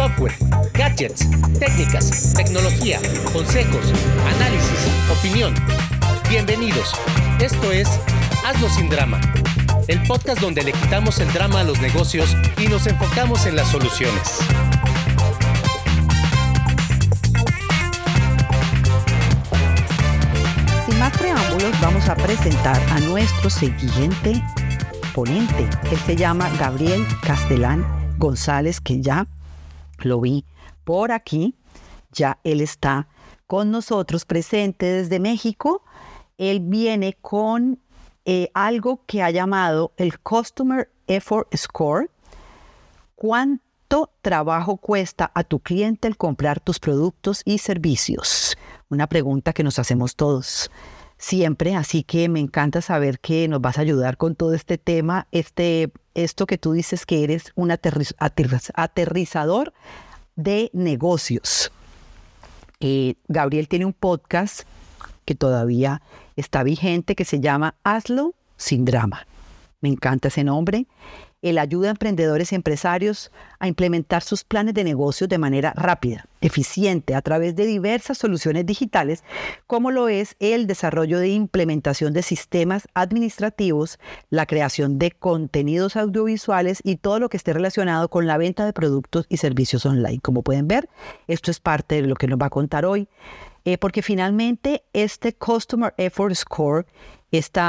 software, gadgets, técnicas, tecnología, consejos, análisis, opinión. Bienvenidos. Esto es Hazlo sin drama, el podcast donde le quitamos el drama a los negocios y nos enfocamos en las soluciones. Sin más preámbulos, vamos a presentar a nuestro siguiente ponente. Él se llama Gabriel Castelán González, que ya lo vi por aquí. Ya él está con nosotros presente desde México. Él viene con eh, algo que ha llamado el Customer Effort Score. ¿Cuánto trabajo cuesta a tu cliente el comprar tus productos y servicios? Una pregunta que nos hacemos todos siempre, así que me encanta saber que nos vas a ayudar con todo este tema, este, esto que tú dices que eres un aterrizador de negocios. Eh, Gabriel tiene un podcast que todavía está vigente que se llama Hazlo sin drama. Me encanta ese nombre. Él ayuda a emprendedores y empresarios a implementar sus planes de negocio de manera rápida, eficiente, a través de diversas soluciones digitales, como lo es el desarrollo de implementación de sistemas administrativos, la creación de contenidos audiovisuales y todo lo que esté relacionado con la venta de productos y servicios online. Como pueden ver, esto es parte de lo que nos va a contar hoy, eh, porque finalmente este Customer Effort Score, este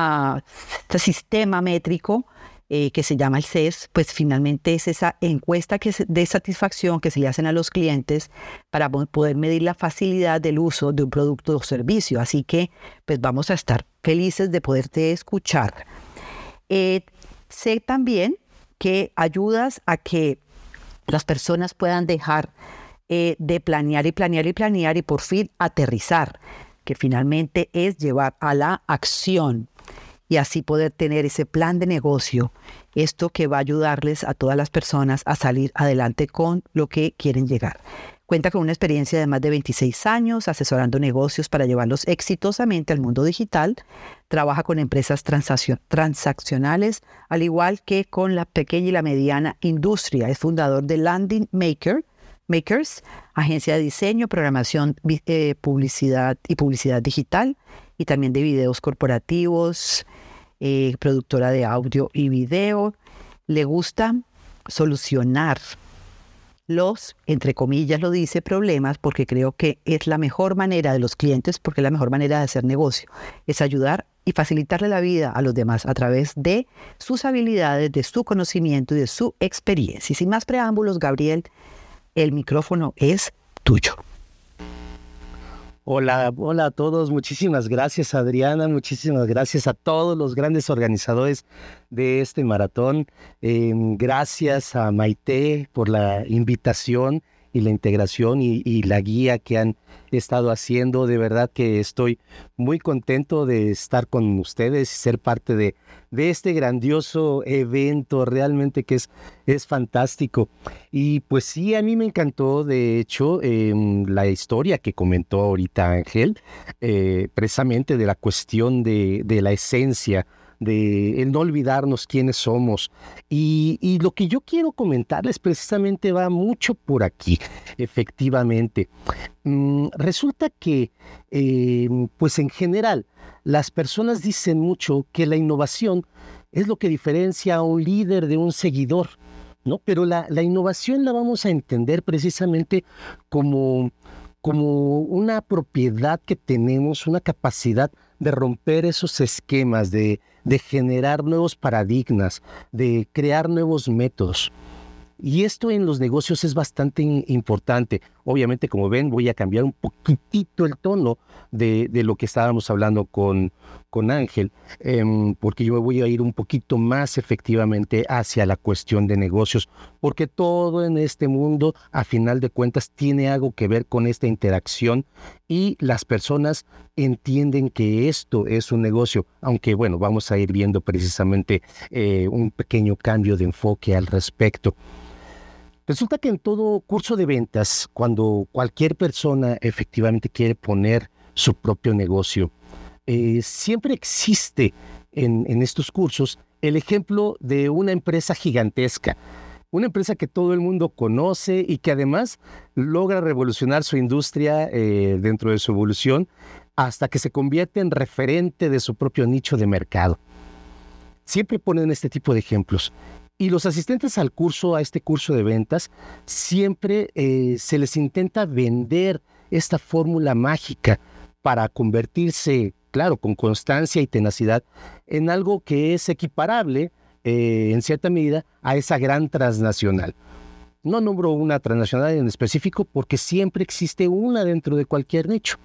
sistema métrico, eh, que se llama el CES, pues finalmente es esa encuesta que de satisfacción que se le hacen a los clientes para poder medir la facilidad del uso de un producto o servicio. Así que pues vamos a estar felices de poderte escuchar. Eh, sé también que ayudas a que las personas puedan dejar eh, de planear y planear y planear y por fin aterrizar, que finalmente es llevar a la acción y así poder tener ese plan de negocio, esto que va a ayudarles a todas las personas a salir adelante con lo que quieren llegar. Cuenta con una experiencia de más de 26 años asesorando negocios para llevarlos exitosamente al mundo digital. Trabaja con empresas transaccionales, al igual que con la pequeña y la mediana industria. Es fundador de Landing Maker, Makers, agencia de diseño, programación, eh, publicidad y publicidad digital, y también de videos corporativos, eh, productora de audio y video. Le gusta solucionar los, entre comillas lo dice, problemas, porque creo que es la mejor manera de los clientes, porque es la mejor manera de hacer negocio, es ayudar y facilitarle la vida a los demás a través de sus habilidades, de su conocimiento y de su experiencia. Y sin más preámbulos, Gabriel, el micrófono es tuyo. Hola, hola a todos. Muchísimas gracias Adriana, muchísimas gracias a todos los grandes organizadores de este maratón. Em, gracias a Maite por la invitación y la integración y, la guía que han estado haciendo. De verdad que estoy muy contento de estar con ustedes y ser parte de, de este grandioso evento, realmente que es, es fantástico. Y pues sí, a mí me encantó, de hecho, em, la historia que comentó ahorita Ángel, eh, precisamente de la cuestión de, de la esencia de el no olvidarnos quiénes somos. Y, y, lo que yo quiero comentarles precisamente va mucho por aquí, efectivamente. Mm, resulta que, em, pues en general, las personas dicen mucho que la innovación es lo que diferencia a un líder de un seguidor, ¿no? Pero la, la innovación la vamos a entender precisamente como, como una propiedad que tenemos, una capacidad de romper esos esquemas, de, de generar nuevos paradigmas, de crear nuevos métodos. Y esto en los negocios es bastante importante. Obviamente, como ven, voy a cambiar un poquitito el tono de, lo que estábamos hablando con, con Ángel, em, porque yo voy a ir un poquito más efectivamente hacia la cuestión de negocios, porque todo en este mundo, a final de cuentas, tiene algo que ver con esta interacción y las personas entienden que esto es un negocio, aunque bueno, vamos a ir viendo precisamente eh, un pequeño cambio de enfoque al respecto. Resulta que en todo curso de ventas, cuando cualquier persona efectivamente quiere poner su propio negocio, eh, siempre existe en, estos cursos el ejemplo de una empresa gigantesca Una empresa que todo el mundo conoce y que además logra revolucionar su industria eh, dentro de su evolución hasta que se convierte en referente de su propio nicho de mercado. Siempre ponen este tipo de ejemplos. Y los asistentes al curso, a este curso de ventas, siempre eh, se les intenta vender esta fórmula mágica para convertirse, claro, con constancia y tenacidad, en algo que es equiparable, eh, en cierta medida, a esa gran transnacional. No nombro una transnacional en específico porque siempre existe una dentro de cualquier nicho.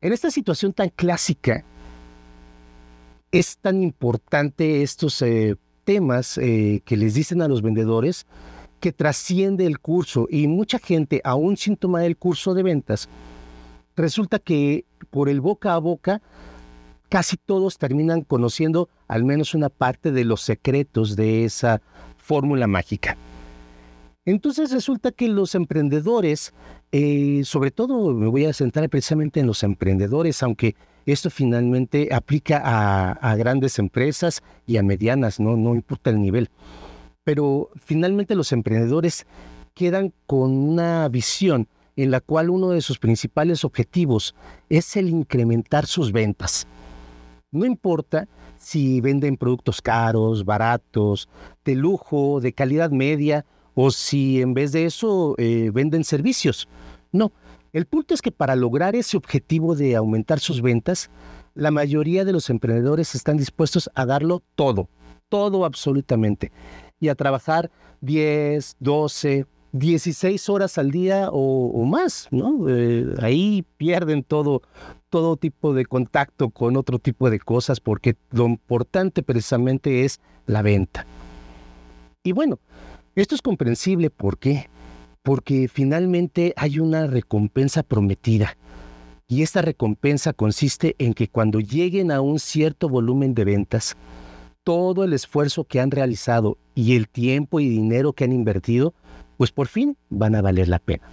En esta situación tan clásica, es tan importante estos eh, temas eh, que les dicen a los vendedores que trasciende el curso y mucha gente, aún sin tomar el curso de ventas, resulta que por el boca a boca casi todos terminan conociendo al menos una parte de los secretos de esa fórmula mágica. Entonces resulta que los emprendedores, eh, sobre todo me voy a centrar precisamente en los emprendedores, aunque esto finalmente aplica a, grandes empresas y a medianas, ¿no? no importa el nivel. Pero finalmente los emprendedores quedan con una visión en la cual uno de sus principales objetivos es el incrementar sus ventas. No importa si venden productos caros, baratos, de lujo, de calidad media o si en vez de eso eh, venden servicios. No, el punto es que para lograr ese objetivo de aumentar sus ventas, la mayoría de los emprendedores están dispuestos a darlo todo, todo absolutamente, y a trabajar 10, 12, 16 horas al día o, más, ¿no? Eh, ahí pierden todo, todo tipo de contacto con otro tipo de cosas porque lo importante precisamente es la venta. Y bueno, esto es comprensible, ¿por qué? Porque finalmente hay una recompensa prometida. Y esta recompensa consiste en que cuando lleguen a un cierto volumen de ventas, todo el esfuerzo que han realizado y el tiempo y dinero que han invertido, pues por fin van a valer la pena.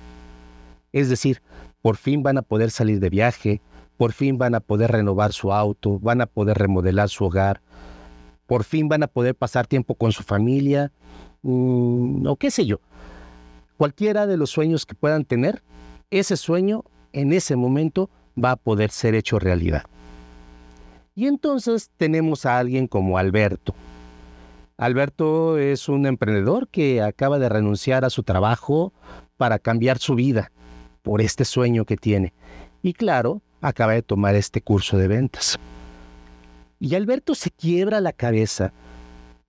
Es decir, por fin van a poder salir de viaje, por fin van a poder renovar su auto, van a poder remodelar su hogar, por fin van a poder pasar tiempo con su familia Mm, o qué sé yo. Cualquiera de los sueños que puedan tener, ese sueño en ese momento va a poder ser hecho realidad. Y entonces tenemos a alguien como Alberto. Alberto es un emprendedor que acaba de renunciar a su trabajo para cambiar su vida por este sueño que tiene. Y claro, acaba de tomar este curso de ventas. Y Alberto se quiebra la cabeza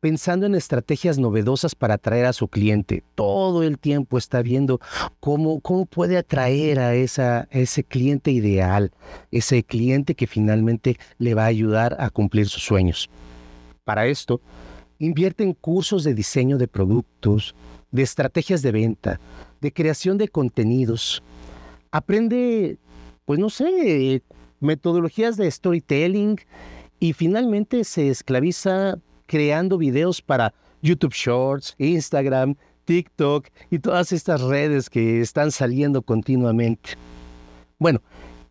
pensando en estrategias novedosas para atraer a su cliente. Todo el tiempo está viendo cómo, cómo puede atraer a, esa, ese cliente ideal, ese cliente que finalmente le va a ayudar a cumplir sus sueños. Para esto, invierte en cursos de diseño de productos, de estrategias de venta, de creación de contenidos. Aprende, pues no sé, metodologías de storytelling y finalmente se esclaviza creando videos para YouTube Shorts, Instagram, TikTok y todas estas redes que están saliendo continuamente. Bueno,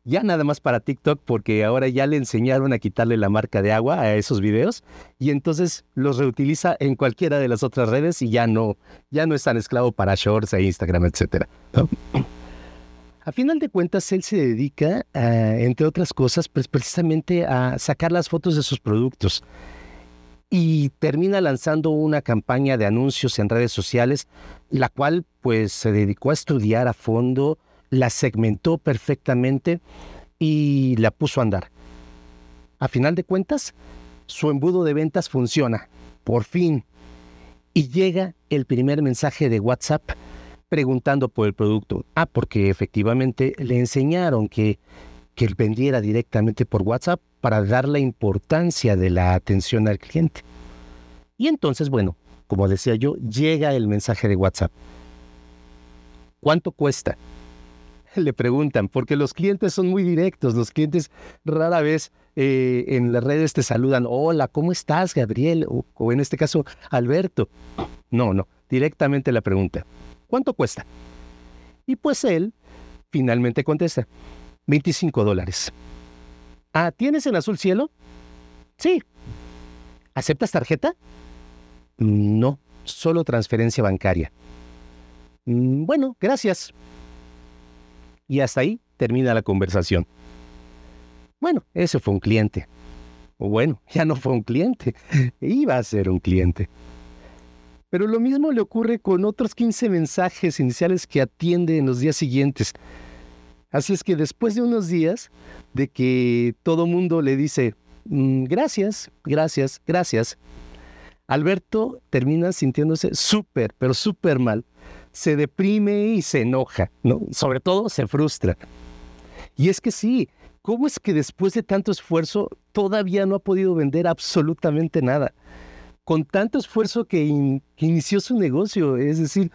ya nada más para TikTok porque ahora ya le enseñaron a quitarle la marca de agua a esos videos y entonces los reutiliza en cualquiera de las otras redes y ya no, ya no es tan esclavo para Shorts e Instagram, etc. A final de cuentas, él se dedica, entre otras cosas, pues precisamente a sacar las fotos de sus productos y termina lanzando una campaña de anuncios en redes sociales, la cual pues se dedicó a estudiar a fondo, la segmentó perfectamente y la puso a andar. A final de cuentas, su embudo de ventas funciona, por fin, y llega el primer mensaje de WhatsApp preguntando por el producto. Ah, porque efectivamente le enseñaron que, que vendiera directamente por WhatsApp para dar la importancia de la atención al cliente. Y entonces, bueno, como decía yo, llega el mensaje de WhatsApp. ¿Cuánto cuesta? Le preguntan, porque los clientes son muy directos, los clientes rara vez eh, en las redes te saludan, hola, ¿cómo estás, Gabriel? O, o en este caso, Alberto. No, no, directamente la pregunta, ¿cuánto cuesta? Y pues él finalmente contesta, 25 dólares. Ah, ¿tienes en azul cielo? Sí. ¿Aceptas tarjeta? No. solo transferencia bancaria. Mm, bueno, gracias. Y hasta ahí termina la conversación. Bueno, ese fue un cliente. Bueno, ya no fue un cliente, iba a ser un cliente. Pero lo mismo le ocurre con otros 15 mensajes iniciales que atiende en los días siguientes. Así es que después de unos días de que todo mundo le dice, mm, gracias, gracias, gracias, Alberto termina sintiéndose súper, pero súper mal. Se deprime y se enoja, ¿no? Sobre todo se frustra. Y es que sí, ¿cómo es que después de tanto esfuerzo todavía no ha podido vender absolutamente nada? Con tanto esfuerzo que, inició su negocio, es decir,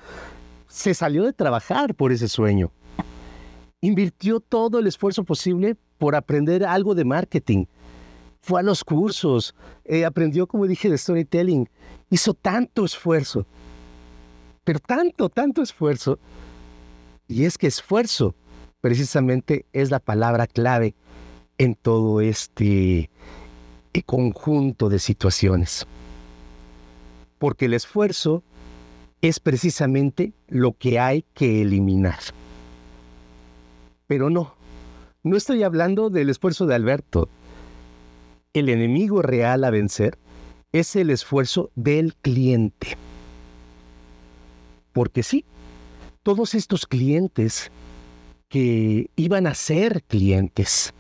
se salió de trabajar por ese sueño. Invirtió todo el esfuerzo posible por aprender algo de marketing. Fue a los cursos, eh, aprendió, como dije, de storytelling. Hizo tanto esfuerzo, pero tanto, tanto esfuerzo. Y es que esfuerzo precisamente es la palabra clave en todo este eh, conjunto de situaciones. Porque el esfuerzo es precisamente lo que hay que eliminar. Pero no, no estoy hablando del esfuerzo de Alberto. El enemigo real a vencer es el esfuerzo del cliente. Porque sí, todos estos clientes que iban a ser clientes,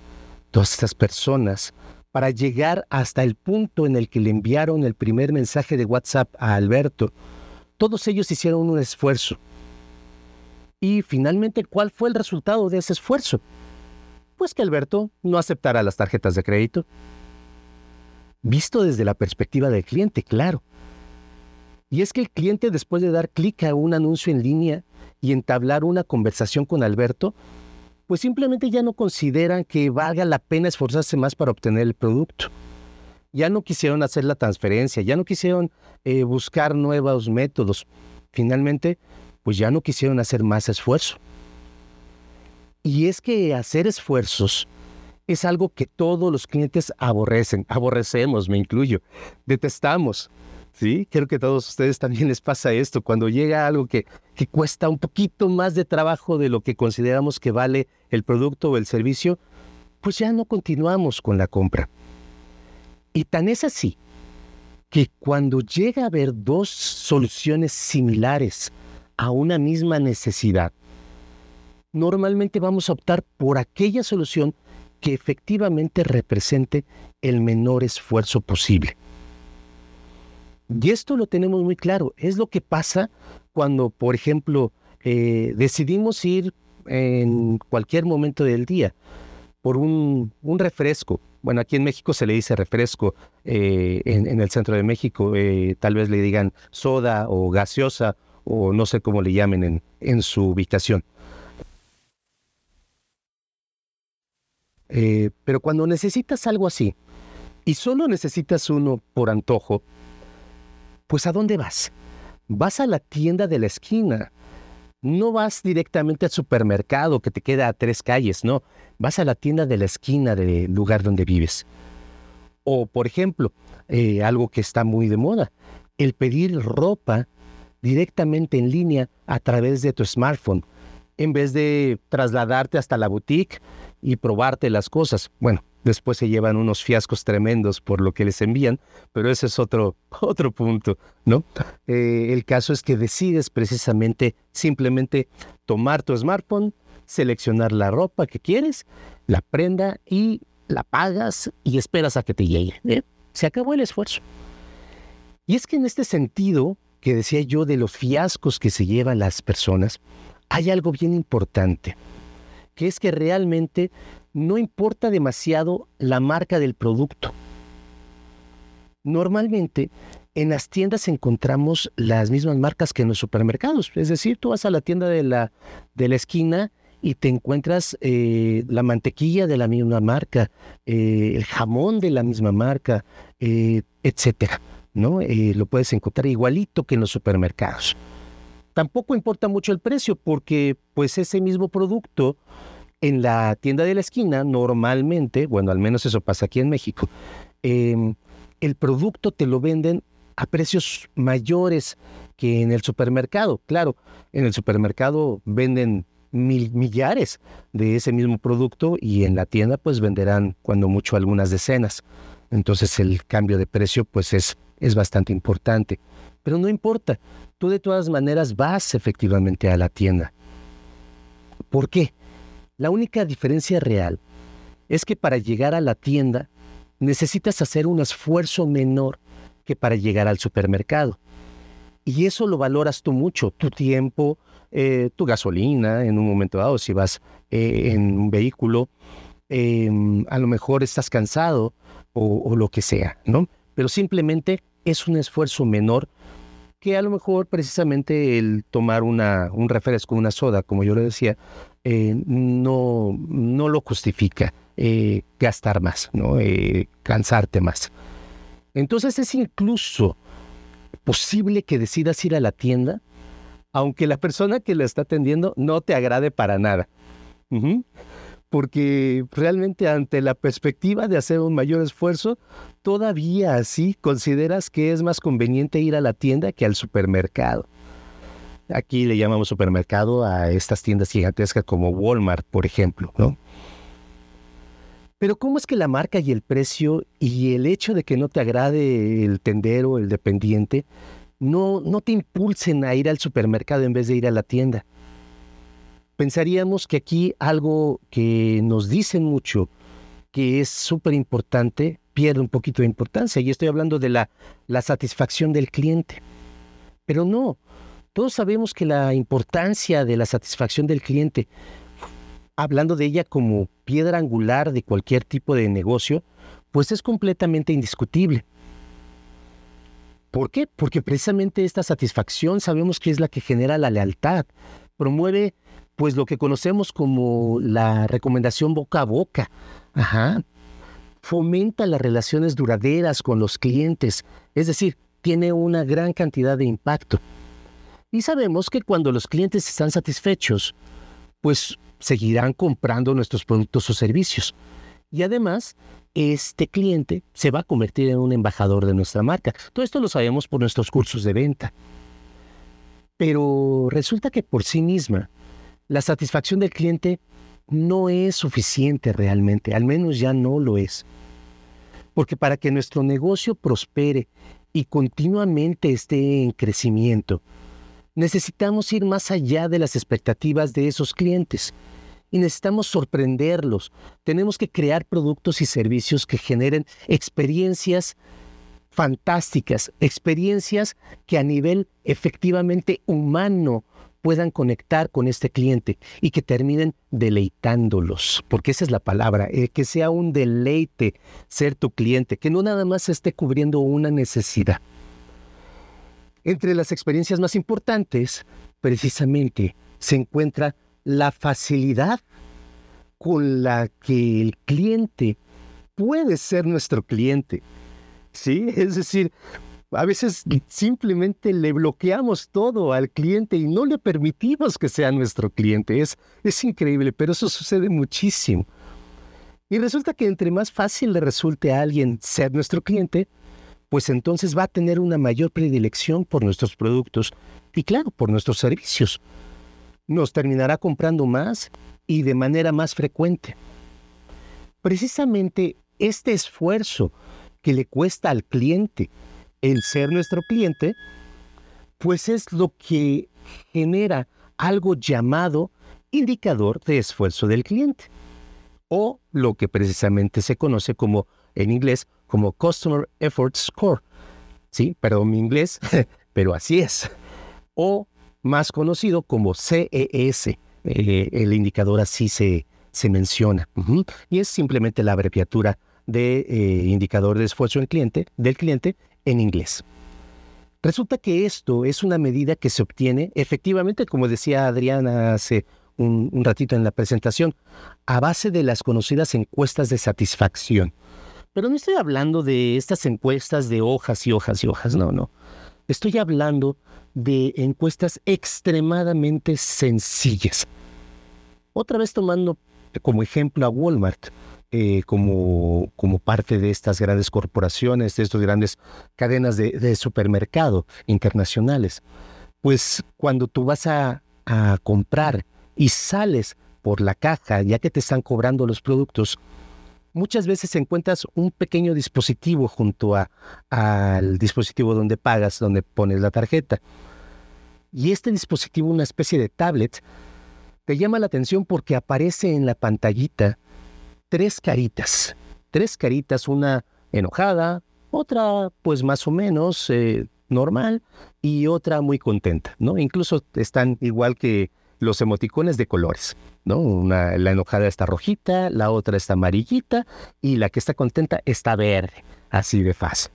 todas estas personas, para llegar hasta el punto en el que le enviaron el primer mensaje de WhatsApp a Alberto, todos ellos hicieron un esfuerzo. Y finalmente, ¿cuál fue el resultado de ese esfuerzo? Pues que Alberto no aceptara las tarjetas de crédito. Visto desde la perspectiva del cliente, claro. Y es que el cliente después de dar clic a un anuncio en línea y entablar una conversación con Alberto, pues simplemente ya no consideran que valga la pena esforzarse más para obtener el producto. Ya no quisieron hacer la transferencia, ya no quisieron eh, buscar nuevos métodos. Finalmente, pues ya no quisieron hacer más esfuerzo. Y es que hacer esfuerzos es algo que todos los clientes aborrecen, aborrecemos, me incluyo, detestamos. Sí, creo que a todos ustedes también les pasa esto. Cuando llega algo que, que cuesta un poquito más de trabajo de lo que consideramos que vale el producto o el servicio, pues ya no continuamos con la compra. Y tan es así que cuando llega a haber dos soluciones similares a una misma necesidad, normalmente vamos a optar por aquella solución que efectivamente represente el menor esfuerzo posible. Y esto lo tenemos muy claro. Es lo que pasa cuando, por ejemplo, eh, decidimos ir en cualquier momento del día por un, refresco. Bueno, aquí en México se le dice refresco, eh, en, el centro de México eh, tal vez le digan soda o gaseosa o no sé cómo le llamen en, en su ubicación. pero cuando necesitas algo así y solo necesitas uno por antojo, pues ¿a dónde vas? Vas a la tienda de la esquina. No vas directamente al supermercado que te queda a tres calles, no. Vas a la tienda de la esquina del lugar donde vives. O, por ejemplo, eh, algo que está muy de moda, el pedir ropa directamente en línea a través de tu smartphone, en vez de trasladarte hasta la boutique y probarte las cosas. Bueno, después se llevan unos fiascos tremendos por lo que les envían, pero ese es otro, otro punto, ¿no? Eh, el caso es que decides precisamente simplemente tomar tu smartphone, seleccionar la ropa que quieres, la prenda y la pagas y esperas a que te llegue. ¿eh? Se acabó el esfuerzo. Y es que en este sentido que decía yo de los fiascos que se llevan las personas, hay algo bien importante, que es que realmente no importa demasiado la marca del producto. Normalmente en las tiendas encontramos las mismas marcas que en los supermercados. Es decir, tú vas a la tienda de la, de la esquina y te encuentras eh, la mantequilla de la misma marca, eh, el jamón de la misma marca, eh, etcétera. ¿No? lo puedes encontrar igualito que en los supermercados. Tampoco importa mucho el precio porque pues ese mismo producto en la tienda de la esquina, normalmente, bueno, al menos eso pasa aquí en México, em, el producto te lo venden a precios mayores que en el supermercado. Claro, en el supermercado venden mil, millares de ese mismo producto y en la tienda pues venderán cuando mucho algunas decenas. Entonces el cambio de precio pues es, es bastante importante. Pero no importa, tú de todas maneras vas efectivamente a la tienda. ¿Por qué? La única diferencia real es que para llegar a la tienda necesitas hacer un esfuerzo menor que para llegar al supermercado. Y eso lo valoras tú mucho, tu tiempo, eh, tu gasolina en un momento dado, si vas eh, en un vehículo, em, a lo mejor estás cansado o, lo que sea, ¿no? Pero simplemente es un esfuerzo menor que a lo mejor precisamente el tomar una, un refresco, una soda, como yo le decía, eh, no, no lo justifica gastar más, ¿no? cansarte más. Entonces es incluso posible que decidas ir a la tienda aunque la persona que la está atendiendo no te agrade para nada. Porque realmente ante la perspectiva de hacer un mayor esfuerzo, todavía así consideras que es más conveniente ir a la tienda que al supermercado. Aquí le llamamos supermercado a estas tiendas gigantescas como Walmart, por ejemplo, ¿no? Pero ¿cómo es que la marca y el precio y el hecho de que no te agrade el tendero, el dependiente, no, no te impulsen a ir al supermercado en vez de ir a la tienda. Pensaríamos que aquí algo que nos dicen mucho, que es súper importante, pierde un poquito de importancia. Y estoy hablando de la, la satisfacción del cliente. Pero no, todos sabemos que la importancia de la satisfacción del cliente, hablando de ella como piedra angular de cualquier tipo de negocio, pues es completamente indiscutible. ¿Por qué? Porque precisamente esta satisfacción sabemos que es la que genera la lealtad, promueve pues lo que conocemos como la recomendación boca a boca. Fomenta las relaciones duraderas con los clientes, es decir, tiene una gran cantidad de impacto. Y sabemos que cuando los clientes están satisfechos, pues seguirán comprando nuestros productos o servicios. Y además, este cliente se va a convertir en un embajador de nuestra marca. Todo esto lo sabemos por nuestros cursos de venta. Pero resulta que por sí misma, la satisfacción del cliente no es suficiente realmente, al menos ya no lo es. Porque para que nuestro negocio prospere y continuamente esté en crecimiento, necesitamos ir más allá de las expectativas de esos clientes y necesitamos sorprenderlos. Tenemos que crear productos y servicios que generen experiencias fantásticas, experiencias que a nivel efectivamente humano puedan conectar con este cliente y que terminen deleitándolos, porque esa es la palabra, eh, que sea un deleite ser tu cliente, que no nada más esté cubriendo una necesidad. Entre las experiencias más importantes, precisamente, se encuentra la facilidad con la que el cliente puede ser nuestro cliente. ¿Sí? Es decir, a veces simplemente le bloqueamos todo al cliente y no le permitimos que sea nuestro cliente. Es, es increíble, pero eso sucede muchísimo. Y resulta que entre más fácil le resulte a alguien ser nuestro cliente, pues entonces va a tener una mayor predilección por nuestros productos y claro, por nuestros servicios nos terminará comprando más y de manera más frecuente. Precisamente este esfuerzo que le cuesta al cliente el ser nuestro cliente, pues es lo que genera algo llamado indicador de esfuerzo del cliente, o lo que precisamente se conoce como en inglés como Customer Effort Score. Sí, perdón mi inglés, pero así es. O más conocido como CES. Eh, el indicador así se, se menciona. Y es simplemente la abreviatura de eh, indicador de esfuerzo del cliente, del cliente en inglés. Resulta que esto es una medida que se obtiene efectivamente, como decía Adriana hace un, un ratito en la presentación, a base de las conocidas encuestas de satisfacción. Pero no estoy hablando de estas encuestas de hojas y hojas y hojas, no, no. Estoy hablando de encuestas extremadamente sencillas. Otra vez tomando como ejemplo a Walmart. Eh, como, como parte de estas grandes corporaciones, de estas grandes cadenas de, supermercado internacionales. Pues cuando tú vas a, comprar y sales por la caja, ya que te están cobrando los productos, muchas veces encuentras un pequeño dispositivo junto al dispositivo donde pagas, donde pones la tarjeta. Y este dispositivo, una especie de tablet, te llama la atención porque aparece en la pantallita tres caritas. Tres caritas, una enojada, otra pues más o menos eh, normal y otra muy contenta, ¿no? Incluso están igual que los emoticones de colores, ¿no? Una, la enojada está rojita, la otra está amarillita y la que está contenta está verde, así de fácil.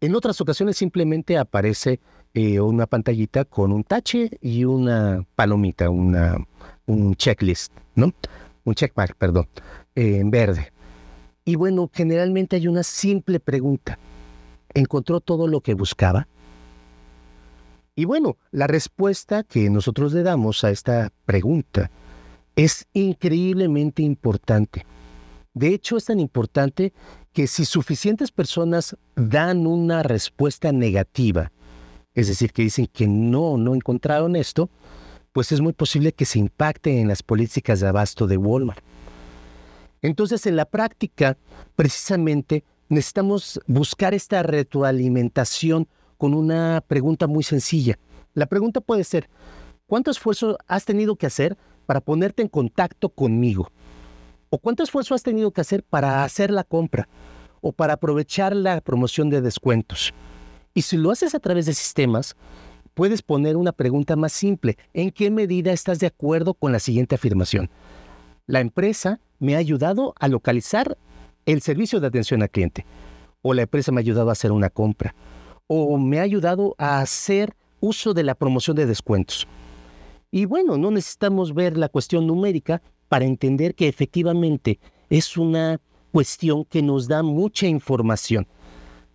En otras ocasiones simplemente aparece eh, una pantallita con un tache y una palomita, una, un checklist, ¿no? Un checkmark, perdón, eh, en verde. Y bueno, generalmente hay una simple pregunta. ¿Encontró todo lo que buscaba? Y bueno, la respuesta que nosotros le damos a esta pregunta es increíblemente importante. De hecho, es tan importante que si suficientes personas dan una respuesta negativa, es decir, que dicen que no, no encontraron esto, pues es muy posible que se impacte en las políticas de abasto de Walmart. Entonces, en la práctica, precisamente, necesitamos buscar esta retroalimentación con una pregunta muy sencilla. La pregunta puede ser, ¿cuánto esfuerzo has tenido que hacer para ponerte en contacto conmigo? ¿O cuánto esfuerzo has tenido que hacer para hacer la compra? ¿O para aprovechar la promoción de descuentos? Y si lo haces a través de sistemas, puedes poner una pregunta más simple. ¿En qué medida estás de acuerdo con la siguiente afirmación? La empresa me ha ayudado a localizar el servicio de atención al cliente. O la empresa me ha ayudado a hacer una compra. O me ha ayudado a hacer uso de la promoción de descuentos. Y bueno, no necesitamos ver la cuestión numérica para entender que efectivamente es una cuestión que nos da mucha información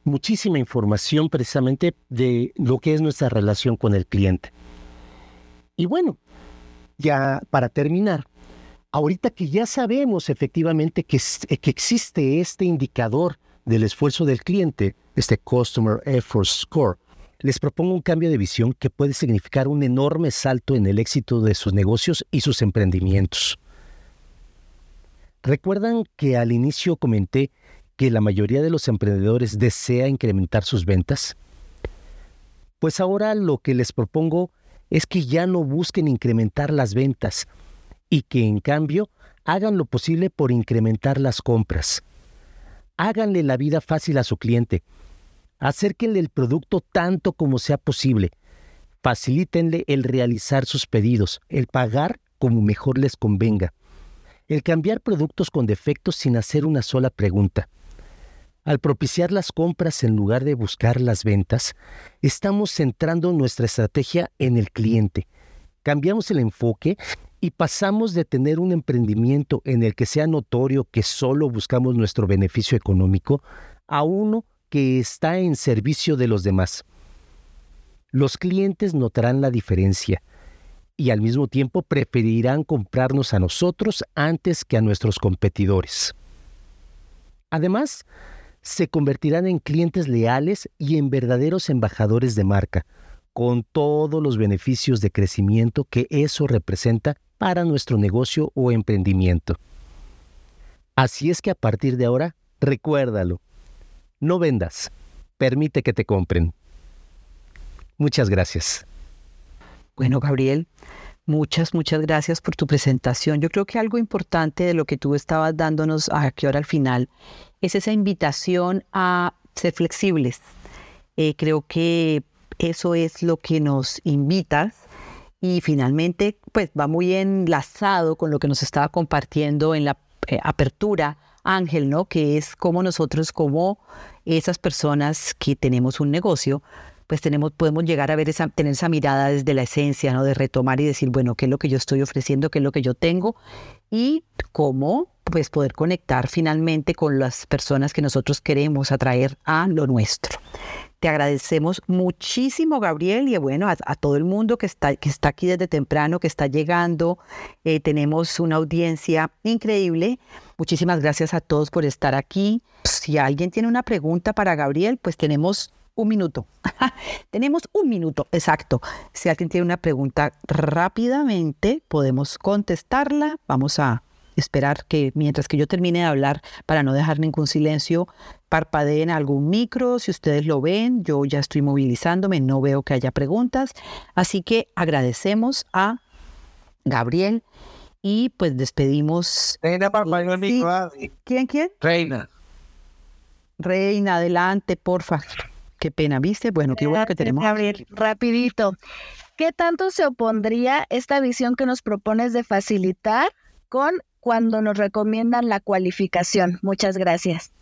muchísima información precisamente de lo que es nuestra relación con el cliente. Y bueno, ya para terminar, ahorita que ya sabemos efectivamente que, que existe este indicador del esfuerzo del cliente, este Customer Effort Score, les propongo un cambio de visión que puede significar un enorme salto en el éxito de sus negocios y sus emprendimientos. ¿Recuerdan que al inicio comenté que la mayoría de los emprendedores desea incrementar sus ventas? Pues ahora lo que les propongo es que ya no busquen incrementar las ventas y que en cambio hagan lo posible por incrementar las compras. Háganle la vida fácil a su cliente. Acérquenle el producto tanto como sea posible. Facilítenle el realizar sus pedidos, el pagar como mejor les convenga, el cambiar productos con defectos sin hacer una sola pregunta. Al propiciar las compras en lugar de buscar las ventas, estamos centrando nuestra estrategia en el cliente. Cambiamos el enfoque y pasamos de tener un emprendimiento en el que sea notorio que solo buscamos nuestro beneficio económico a uno que está en servicio de los demás. Los clientes notarán la diferencia y al mismo tiempo preferirán comprarnos a nosotros antes que a nuestros competidores. Además, se convertirán en clientes leales y en verdaderos embajadores de marca, con todos los beneficios de crecimiento que eso representa para nuestro negocio o emprendimiento. Así es que a partir de ahora, recuérdalo, no vendas, permite que te compren. Muchas gracias. Bueno, Gabriel, Muchas, muchas gracias por tu presentación. Yo creo que algo importante de lo que tú estabas dándonos aquí ahora al final es esa invitación a ser flexibles. Eh, creo que eso es lo que nos invitas y finalmente pues va muy enlazado con lo que nos estaba compartiendo en la eh, apertura Ángel, ¿no? Que es como nosotros, como esas personas que tenemos un negocio, pues tenemos, podemos llegar a ver esa, tener esa mirada desde la esencia, ¿no? De retomar y decir, bueno, ¿qué es lo que yo estoy ofreciendo? ¿Qué es lo que yo tengo? Y cómo pues poder conectar finalmente con las personas que nosotros queremos atraer a lo nuestro. Te agradecemos muchísimo, Gabriel, y bueno, a, todo el mundo que está, que está aquí desde temprano, que está llegando. Eh, tenemos una audiencia increíble. Muchísimas gracias a todos por estar aquí. Si alguien tiene una pregunta para Gabriel, pues tenemos un minuto. tenemos un minuto, exacto. Si alguien tiene una pregunta rápidamente, podemos contestarla. Vamos a esperar que mientras que yo termine de hablar, para no dejar ningún silencio, parpadeen algún micro. Si ustedes lo ven, yo ya estoy movilizándome, no veo que haya preguntas. Así que agradecemos a Gabriel y pues despedimos. Reina, parpadeo el micro. ¿Quién, quién? Reina. Reina, adelante, porfa. Qué pena, ¿viste? Bueno, qué bueno que tenemos. Gabriel, rapidito. ¿Qué tanto se opondría esta visión que nos propones de facilitar con cuando nos recomiendan la cualificación. Muchas gracias.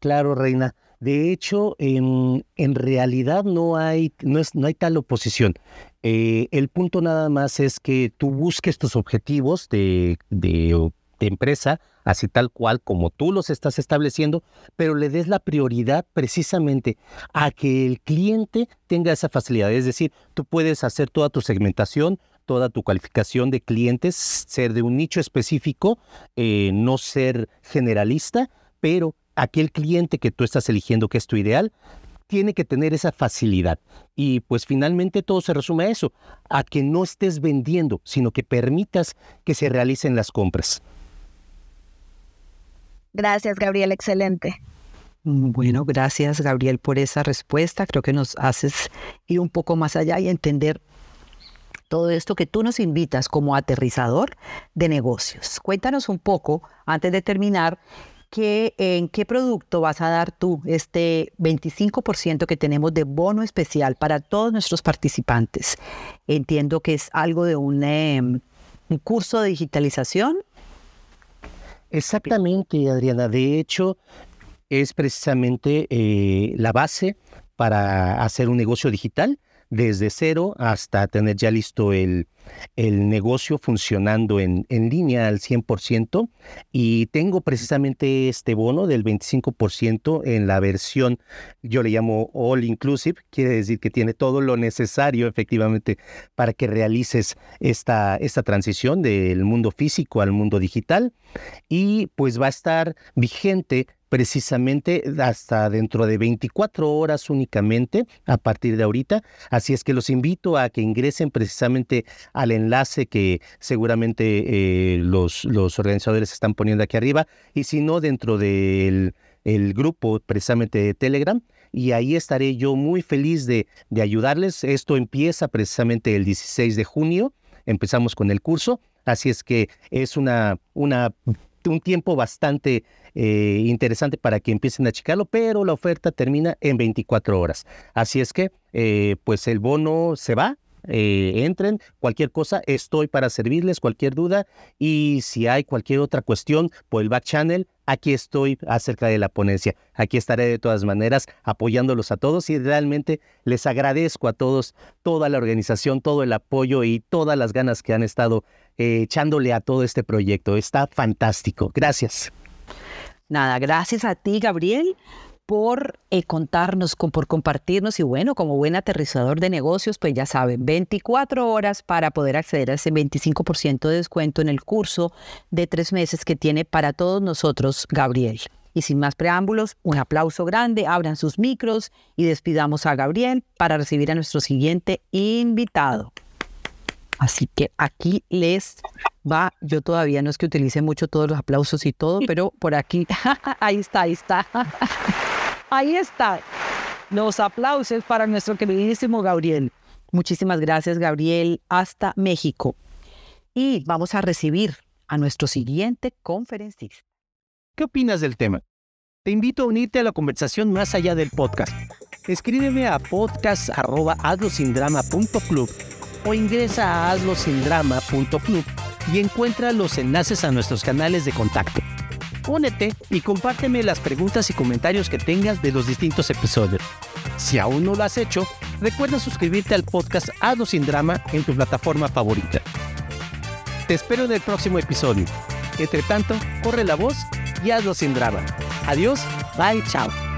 Claro, Reina. De hecho, en, realidad no hay, no, es, no hay tal oposición. Eh, el punto nada más es que tú busques tus objetivos de, de, de, empresa, así tal cual como tú los estás estableciendo, pero le des la prioridad precisamente a que el cliente tenga esa facilidad. Es decir, tú puedes hacer toda tu segmentación, toda tu calificación de clientes, ser de un nicho específico, eh, no ser generalista, pero aquel cliente que tú estás eligiendo que es tu ideal, tiene que tener esa facilidad. Y pues finalmente todo se resume a eso, a que no estés vendiendo, sino que permitas que se realicen las compras. Gracias, Gabriel, excelente. Bueno, gracias, Gabriel, por esa respuesta. Creo que nos haces ir un poco más allá y entender todo esto que tú nos invitas como aterrizador de negocios. Cuéntanos un poco, antes de terminar, que, en qué producto vas a dar tú este 25% que tenemos de bono especial para todos nuestros participantes. Entiendo que es algo de un, em, curso de digitalización. Exactamente, Adriana. De hecho, es precisamente eh, la base para hacer un negocio digital desde cero hasta tener ya listo el, el negocio funcionando en, en, línea al 100% y tengo precisamente este bono del 25% en la versión, yo le llamo all inclusive, quiere decir que tiene todo lo necesario efectivamente para que realices esta, esta transición del mundo físico al mundo digital. Y pues va a estar vigente precisamente hasta dentro de 24 horas únicamente a partir de ahorita. Así es que los invito a que ingresen precisamente al enlace que seguramente eh, los, organizadores están poniendo aquí arriba y si no dentro del el grupo precisamente de Telegram y ahí estaré yo muy feliz de, de ayudarles. Esto empieza precisamente el 16 de junio, empezamos con el curso, así es que es una, una un tiempo bastante eh, interesante para que empiecen a checarlo, pero la oferta termina en 24 horas. Así es que, eh, pues el bono se va, eh, entren, cualquier cosa, estoy para servirles, cualquier duda y si hay cualquier otra cuestión por el back channel, aquí estoy acerca de la ponencia. Aquí estaré de todas maneras apoyándolos a todos y realmente les agradezco a todos toda la organización, todo el apoyo y todas las ganas que han estado eh, echándole a todo este proyecto. Está fantástico. Gracias. Nada, gracias a ti, Gabriel por eh, contarnos, por compartirnos y bueno, como buen aterrizador de negocios, pues ya saben, 24 horas para poder acceder a ese 25% de descuento en el curso de tres meses que tiene para todos nosotros Gabriel. Y sin más preámbulos, un aplauso grande, abran sus micros y despidamos a Gabriel para recibir a nuestro siguiente invitado. Así que aquí les va, yo todavía no es que utilice mucho todos los aplausos y todo, pero por aquí, ahí está, ahí está. Ahí está. Los aplausos para nuestro queridísimo Gabriel. Muchísimas gracias, Gabriel. Hasta México. Y vamos a recibir a nuestro siguiente conferencista. ¿Qué opinas del tema? Te invito a unirte a la conversación más allá del podcast. Escríbeme a podcast.hazlosindrama.club o ingresa a hazlosindrama.club y encuentra los enlaces a nuestros canales de contacto. Únete y compárteme las preguntas y comentarios que tengas de los distintos episodios. Si aún no lo has hecho, recuerda suscribirte al podcast Hazlo sin drama en tu plataforma favorita. Te espero en el próximo episodio. Entre tanto, corre la voz y hazlo sin drama. Adiós, bye, chao.